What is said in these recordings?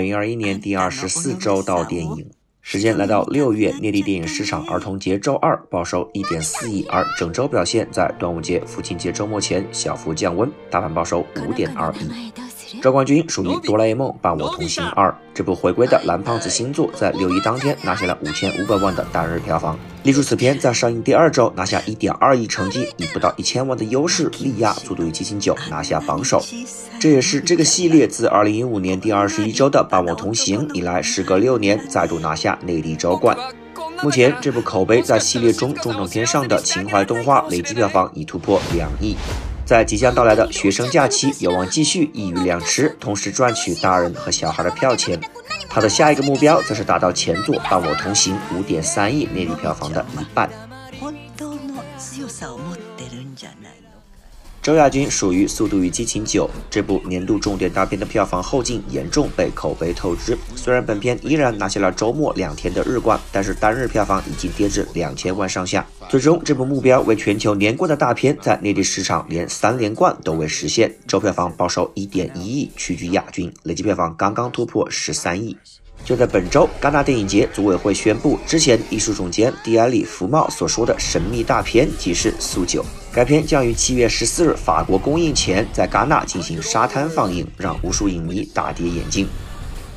二零二一年第二十四周到电影。时间来到六月，内地电影市场儿童节周二报收一点四亿，而整周表现在端午节、父亲节周末前小幅降温，大盘报收五点二亿。周冠军属于《哆啦 A 梦伴我同行二》这部回归的蓝胖子新作，在六一当天拿下了五千五百万的单日票房，力主此片在上映第二周拿下一点二亿成绩，以不到一千万的优势力压《速度与激情九》拿下榜首。这也是这个系列自二零一五年第二十一周的《伴我同行》以来，时隔六年再度拿下内地周冠。目前这部口碑在系列中中等偏上的情怀动画，累计票房已突破两亿。在即将到来的学生假期，有望继续一鱼两吃，同时赚取大人和小孩的票钱。他的下一个目标则是达到前作《伴我同行》五点三亿内地票房的一半。周亚军属于《速度与激情九》这部年度重点大片的票房后劲严重被口碑透支。虽然本片依然拿下了周末两天的日冠，但是单日票房已经跌至两千万上下。最终，这部目标为全球连冠的大片，在内地市场连三连冠都未实现，周票房报收一点一亿，屈居亚军，累计票房刚刚突破十三亿。就在本周，戛纳电影节组委会宣布，之前艺术总监迪埃里·福茂所说的神秘大片即是《速九》。该片将于七月十四日法国公映前，在戛纳进行沙滩放映，让无数影迷大跌眼镜。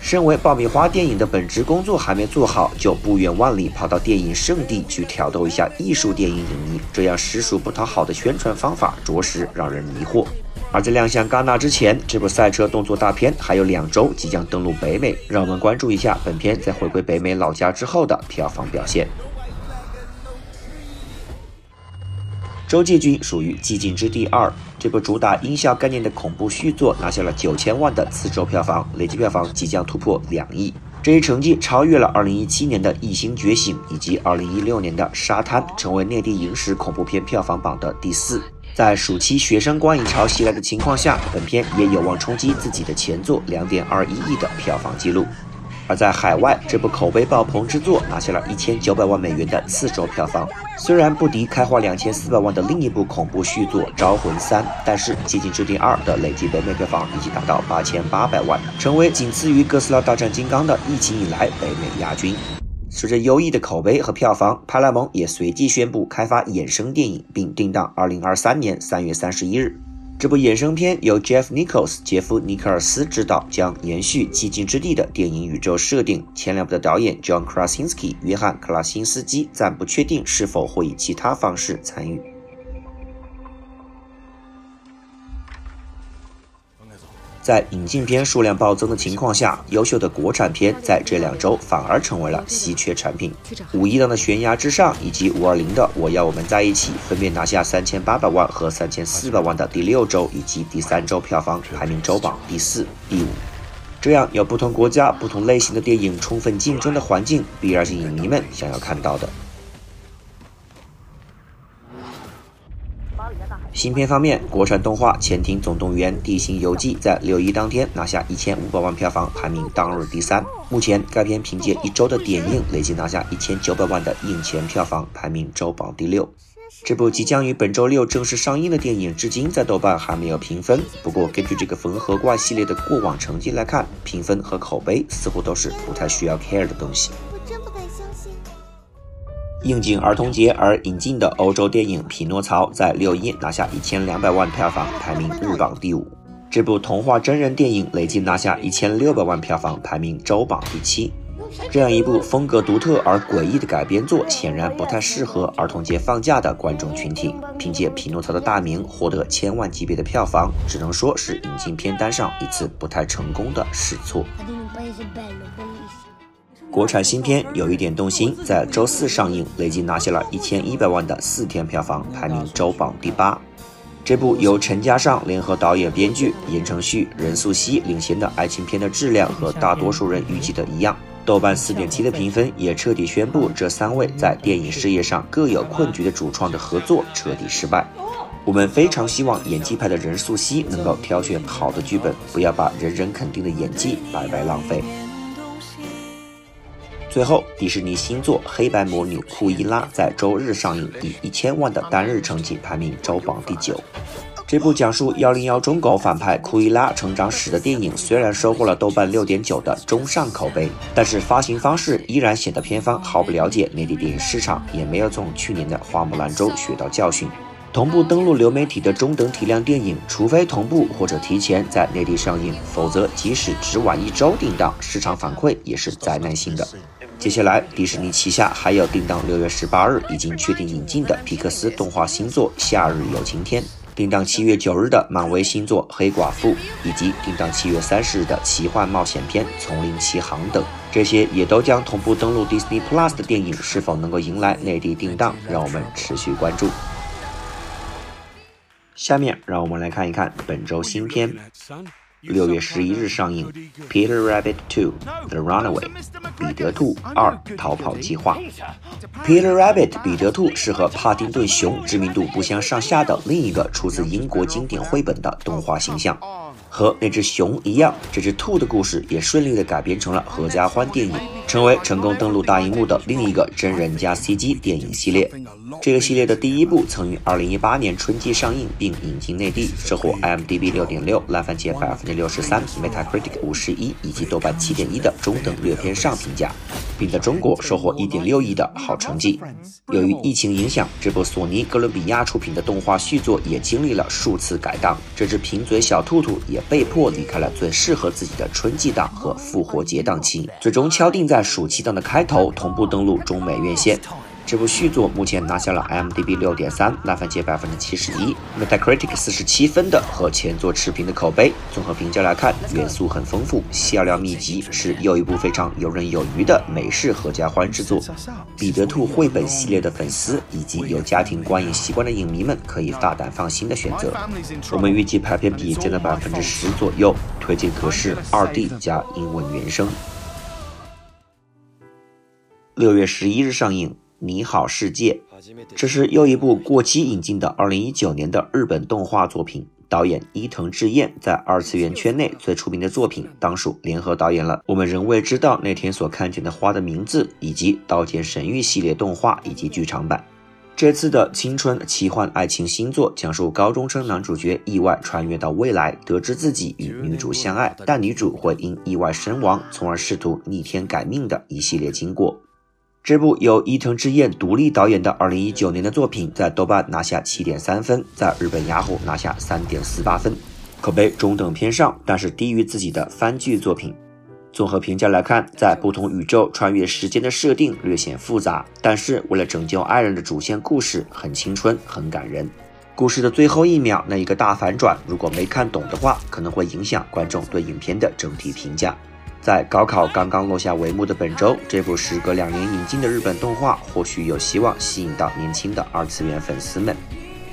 身为爆米花电影的本职工作还没做好，就不远万里跑到电影圣地去挑逗一下艺术电影影迷，这样实属不讨好的宣传方法，着实让人迷惑。而在亮相戛纳之前，这部赛车动作大片还有两周即将登陆北美，让我们关注一下本片在回归北美老家之后的票房表现。周继军属于《寂静之地二》这部主打音效概念的恐怖续作，拿下了九千万的次周票房，累计票房即将突破两亿。这一成绩超越了2017年的《异星觉醒》以及2016年的《沙滩》，成为内地影史恐怖片票房榜的第四。在暑期学生观影潮袭来的情况下，本片也有望冲击自己的前作两点二一亿的票房纪录。而在海外，这部口碑爆棚之作拿下了一千九百万美元的四周票房，虽然不敌开花两千四百万的另一部恐怖续作《招魂三》，但是《寂静之地二》的累计北美票房已经达到八千八百万，成为仅次于《哥斯拉大战金刚》的疫情以来北美亚军。随着优异的口碑和票房，派拉蒙也随即宣布开发衍生电影，并定档二零二三年三月三十一日。这部衍生片由 Jeff Nichols 杰夫尼克尔斯执导，将延续《寂静之地》的电影宇宙设定。前两部的导演 John Krasinski 约翰克拉辛斯基暂不确定是否会以其他方式参与。在引进片数量暴增的情况下，优秀的国产片在这两周反而成为了稀缺产品。五一档的《悬崖之上》以及五二零的《我要我们在一起》分别拿下三千八百万和三千四百万的第六周以及第三周票房，排名周榜第四、第五。这样有不同国家、不同类型的电影充分竞争的环境，必然是影迷们想要看到的。新片方面，国产动画《潜艇总动员：地形游记》在六一当天拿下一千五百万票房，排名当日第三。目前该片凭借一周的点映，累计拿下一千九百万的映前票房，排名周榜第六。这部即将于本周六正式上映的电影，至今在豆瓣还没有评分。不过，根据这个缝合怪系列的过往成绩来看，评分和口碑似乎都是不太需要 care 的东西。应景儿童节而引进的欧洲电影《匹诺曹》在六一拿下一千两百万票房，排名日榜第五。这部童话真人电影累计拿下一千六百万票房，排名周榜第七。这样一部风格独特而诡异的改编作，显然不太适合儿童节放假的观众群体。凭借《匹诺曹》的大名获得千万级别的票房，只能说是引进片单上一次不太成功的试错。国产新片有一点动心，在周四上映，累计拿下了一千一百万的四天票房，排名周榜第八。这部由陈嘉上联合导演、编剧，言承旭、任素汐领衔的爱情片的质量和大多数人预计的一样，豆瓣四点七的评分也彻底宣布这三位在电影事业上各有困局的主创的合作彻底失败。我们非常希望演技派的任素汐能够挑选好的剧本，不要把人人肯定的演技白白浪费。最后，迪士尼新作《黑白魔女库伊拉》在周日上映，以一千万的单日成绩排名周榜第九。这部讲述幺零幺中狗反派库伊拉成长史的电影，虽然收获了豆瓣六点九的中上口碑，但是发行方式依然显得片方毫不了解内地电影市场，也没有从去年的《花木兰》中学到教训。同步登陆流媒体的中等体量电影，除非同步或者提前在内地上映，否则即使只晚一周定档，市场反馈也是灾难性的。接下来，迪士尼旗下还有定档六月十八日已经确定引进的皮克斯动画新作《夏日有晴天》。定档七月九日的漫威新作《黑寡妇》，以及定档七月三十日的奇幻冒险片《丛林奇航》等，这些也都将同步登陆 Disney Plus 的电影是否能够迎来内地定档，让我们持续关注。下面让我们来看一看本周新片。六月十一日上映，《Peter Rabbit 2: The Runaway》彼得兔二逃跑计划。Peter Rabbit 彼得兔是和帕丁顿熊知名度不相上下的另一个出自英国经典绘本的动画形象。和那只熊一样，这只兔的故事也顺利的改编成了合家欢电影，成为成功登陆大荧幕的另一个真人加 CG 电影系列。这个系列的第一部曾于2018年春季上映并引进内地，收获 IMDB 6.6、烂番茄63%、Metacritic 51以及豆瓣7.1的中等略偏上评价，并在中国收获1.6亿的好成绩。由于疫情影响，这部索尼哥伦比亚出品的动画续作也经历了数次改档，这只贫嘴小兔兔也。被迫离开了最适合自己的春季档和复活节档期，最终敲定在暑期档的开头同步登陆中美院线。这部续作目前拿下了 IMDB 六点三、烂番茄百分之七十一、Metacritic 四十七分的和前作持平的口碑。综合评价来看，元素很丰富，笑料密集，是又一部非常游刃有余的美式合家欢之作。彼得兔绘本系列的粉丝以及有家庭观影习惯的影迷们可以大胆放心的选择。我们预计排片比降到百分之十左右，推荐格式二 D 加英文原声。六月十一日上映。你好，世界，这是又一部过期引进的二零一九年的日本动画作品。导演伊藤智彦在二次元圈内最出名的作品，当属联合导演了《我们仍未知道那天所看见的花的名字》以及《刀剑神域》系列动画以及剧场版。这次的青春奇幻爱情新作，讲述高中生男主角意外穿越到未来，得知自己与女主相爱，但女主会因意外身亡，从而试图逆天改命的一系列经过。这部由伊藤智彦独立导演的2019年的作品，在豆瓣拿下7.3分，在日本雅虎拿下3.48分，口碑中等偏上，但是低于自己的番剧作品。综合评价来看，在不同宇宙穿越时间的设定略显复杂，但是为了拯救爱人的主线故事很青春，很感人。故事的最后一秒那一个大反转，如果没看懂的话，可能会影响观众对影片的整体评价。在高考刚刚落下帷幕的本周，这部时隔两年引进的日本动画或许有希望吸引到年轻的二次元粉丝们。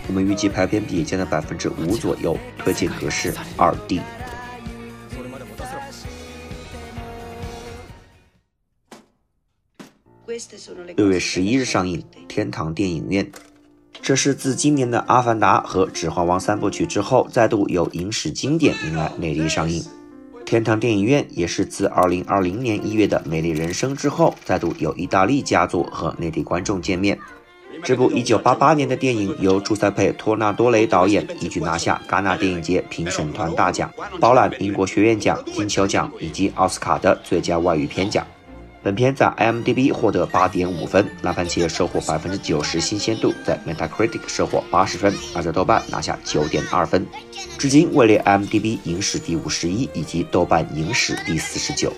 我们预计排片比降到百分之五左右，推荐格式二 D。六月十一日上映，天堂电影院。这是自今年的《阿凡达》和《指环王》三部曲之后，再度有影史经典迎来内地上映。天堂电影院也是自2020年1月的《美丽人生》之后，再度有意大利佳作和内地观众见面。这部1988年的电影由朱塞佩·托纳多雷导演，一举拿下戛纳电影节评审团大奖，包揽英国学院奖、金球奖以及奥斯卡的最佳外语片奖。本片在 IMDB 获得八点五分，烂番茄收获百分之九十新鲜度，在 Metacritic 收获八十分，而在豆瓣拿下九点二分，至今位列 IMDB 影史第五十一以及豆瓣影史第四十九。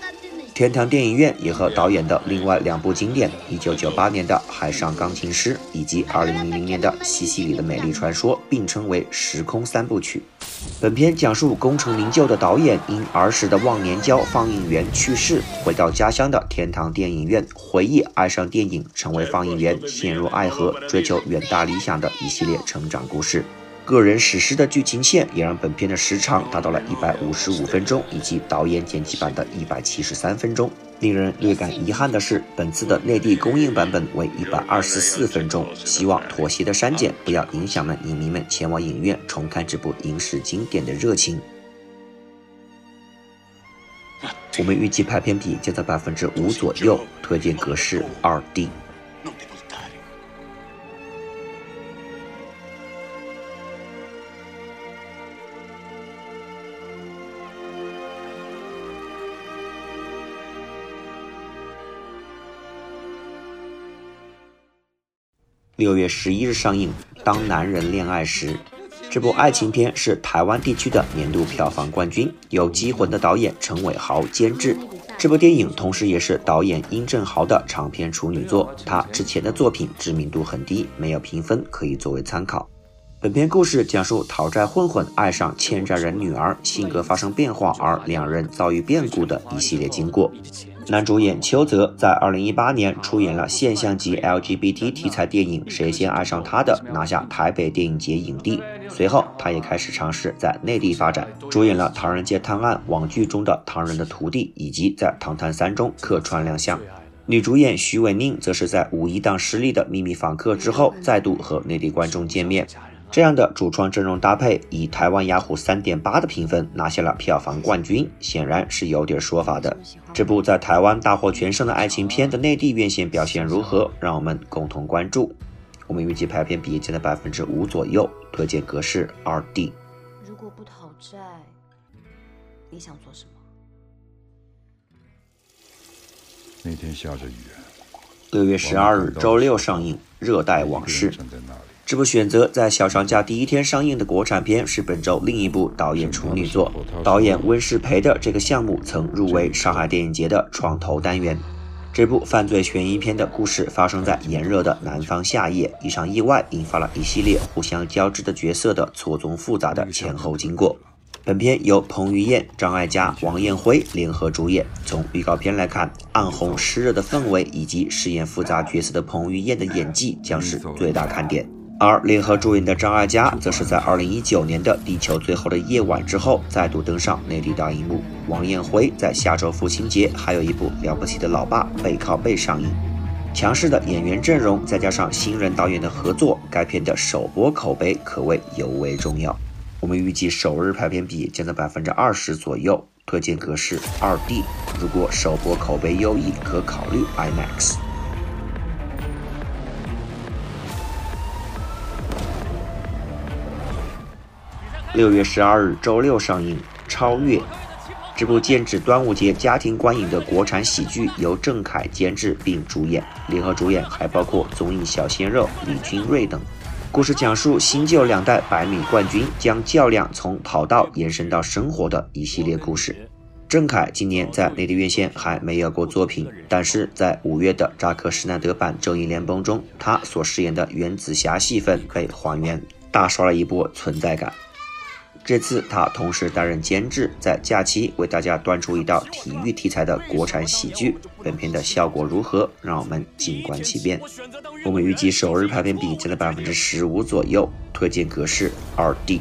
天堂电影院也和导演的另外两部经典：1998年的《海上钢琴师》以及2000年的《西西里的美丽传说》并称为时空三部曲。本片讲述功成名就的导演因儿时的忘年交放映员去世，回到家乡的天堂电影院回忆爱上电影，成为放映员，陷入爱河，追求远大理想的一系列成长故事。个人史诗的剧情线也让本片的时长达到了一百五十五分钟，以及导演剪辑版的一百七十三分钟。令人略感遗憾的是，本次的内地公映版本为一百二十四分钟。希望妥协的删减不要影响了影迷们前往影院重看这部影史经典的热情。我们预计排片比将在百分之五左右，推荐格式二 D。六月十一日上映。当男人恋爱时，这部爱情片是台湾地区的年度票房冠军，由《机魂》的导演陈伟豪监制。这部电影同时也是导演殷正豪的长篇处女作，他之前的作品知名度很低，没有评分可以作为参考。本片故事讲述讨债混混爱上欠债人女儿，性格发生变化，而两人遭遇变故的一系列经过。男主演邱泽在2018年出演了现象级 LGBT 题材电影《谁先爱上他的》，拿下台北电影节影帝。随后，他也开始尝试在内地发展，主演了《唐人街探案》网剧中的唐人的徒弟，以及在《唐探三》中客串亮相。女主演徐伟宁则是在五一档失利的《秘密访客》之后，再度和内地观众见面。这样的主创阵容搭配，以台湾雅虎三点八的评分拿下了票房冠军，显然是有点说法的。这部在台湾大获全胜的爱情片的内地院线表现如何？让我们共同关注。我们预计排片比减了百分之五左右，推荐格式二 D。如果不讨债，你想做什么？那天下着雨。六月十二日周六上映《热带往事》。这部选择在小长假第一天上映的国产片是本周另一部导演处女作。导演温世培的这个项目曾入围上海电影节的创投单元。这部犯罪悬疑片的故事发生在炎热的南方夏夜，一场意外引发了一系列互相交织的角色的错综复杂的前后经过。本片由彭于晏、张艾嘉、王彦辉联合主演。从预告片来看，暗红湿热的氛围以及饰演复杂角色的彭于晏的演技将是最大看点。而联合主演的张艾嘉，则是在2019年的《地球最后的夜晚》之后，再度登上内地大荧幕。王彦辉在下周父亲节还有一部了不起的老爸背靠背上映。强势的演员阵容，再加上新人导演的合作，该片的首播口碑可谓尤为重要。我们预计首日排片比将在百分之二十左右，推荐格式二 D。如果首播口碑优异，可考虑 IMAX。六月十二日周六上映《超越》这部剑指端午节家庭观影的国产喜剧，由郑恺监制并主演，联合主演还包括综艺小鲜肉李君瑞等。故事讲述新旧两代百米冠军将较量从跑道延伸到生活的一系列故事。郑恺今年在内地院线还没有过作品，但是在五月的扎克施奈德版《正义联盟》中，他所饰演的原子侠戏份被还原，大刷了一波存在感。这次他同时担任监制，在假期为大家端出一道体育题材的国产喜剧。本片的效果如何？让我们静观其变。我们预计首日排片比降了百分之十五左右，推荐格式二 D。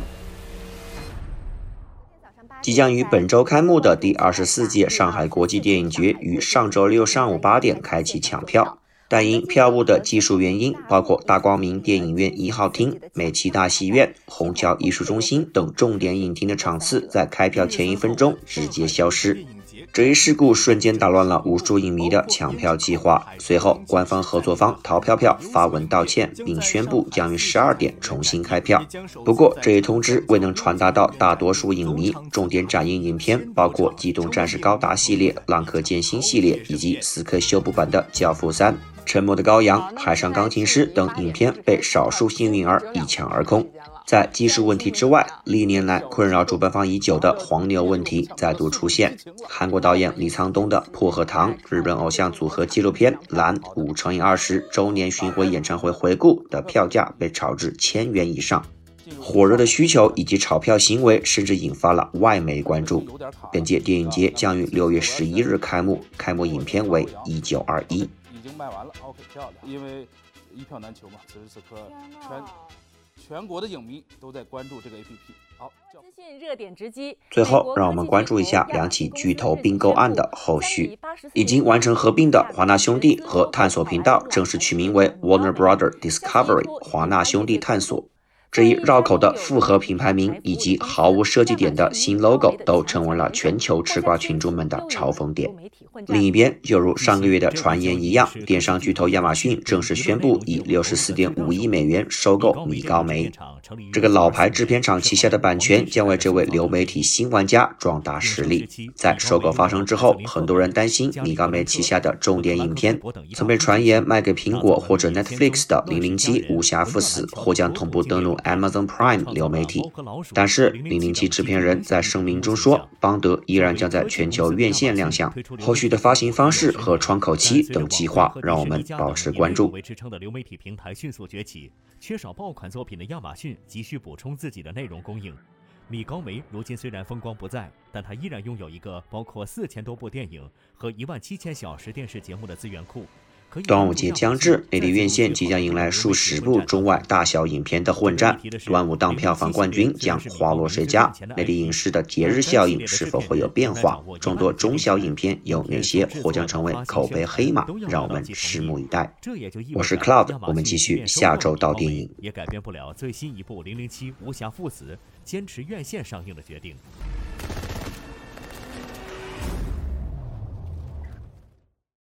即将于本周开幕的第二十四届上海国际电影节于上周六上午八点开启抢票。但因票务的技术原因，包括大光明电影院一号厅、美琪大戏院、虹桥艺术中心等重点影厅的场次，在开票前一分钟直接消失。这一事故瞬间打乱了无数影迷的抢票计划。随后，官方合作方淘票票发文道歉，并宣布将于十二点重新开票。不过，这一通知未能传达到大多数影迷。重点展映影片包括《机动战士高达》系列、《浪客剑心》系列以及死磕修补版的《教父三》。沉默的羔羊、海上钢琴师等影片被少数幸运儿一抢而空。在技术问题之外，历年来困扰主办方已久的黄牛问题再度出现。韩国导演李沧东的《薄荷糖》，日本偶像组合纪录片《蓝五乘以二十周年巡回演唱会回顾》的票价被炒至千元以上。火热的需求以及炒票行为，甚至引发了外媒关注。本届电影节将于六月十一日开幕，开幕影片为《一九二一》。已经卖完了，OK，漂亮。因为一票难求嘛，此时此刻，全全国的影迷都在关注这个 APP。好，资讯热点直击。最后，让我们关注一下两起巨头并购案的后续。已经完成合并的华纳兄弟和探索频道正式取名为 Warner Brother Discovery 华纳兄弟探索。这一绕口的复合品牌名以及毫无设计点的新 logo 都成为了全球吃瓜群众们的嘲讽点。另一边，就如上个月的传言一样，电商巨头亚马逊正式宣布以六十四点五亿美元收购米高梅。这个老牌制片厂旗下的版权将为这位流媒体新玩家壮大实力。在收购发生之后，很多人担心米高梅旗下的重点影片，曾被传言卖给苹果或者 Netflix 的《零零七：无暇赴死》或将同步登陆。Amazon Prime 流媒体，但是零零七制片人在声明中说，邦德依然将在全球院线亮相。后续的发行方式和窗口期等计划，让我们保持关注。为支撑的流媒体平台迅速崛起，缺少爆款作品的亚马逊急需补充自己的内容供应。米高梅如今虽然风光不再，但他依然拥有一个包括四千多部电影和一万七千小时电视节目的资源库。端午节将至，内地院线即将迎来数十部中外大小影片的混战。端午档票房冠军将花落谁家？内地影视的节日效应是否会有变化？众多中小影片有哪些或将成为口碑黑马？让我们拭目以待。我是 Cloud，我们继续下周到电影。也改变不了最新一部《零零七：无暇赴死》坚持院线上映的决定。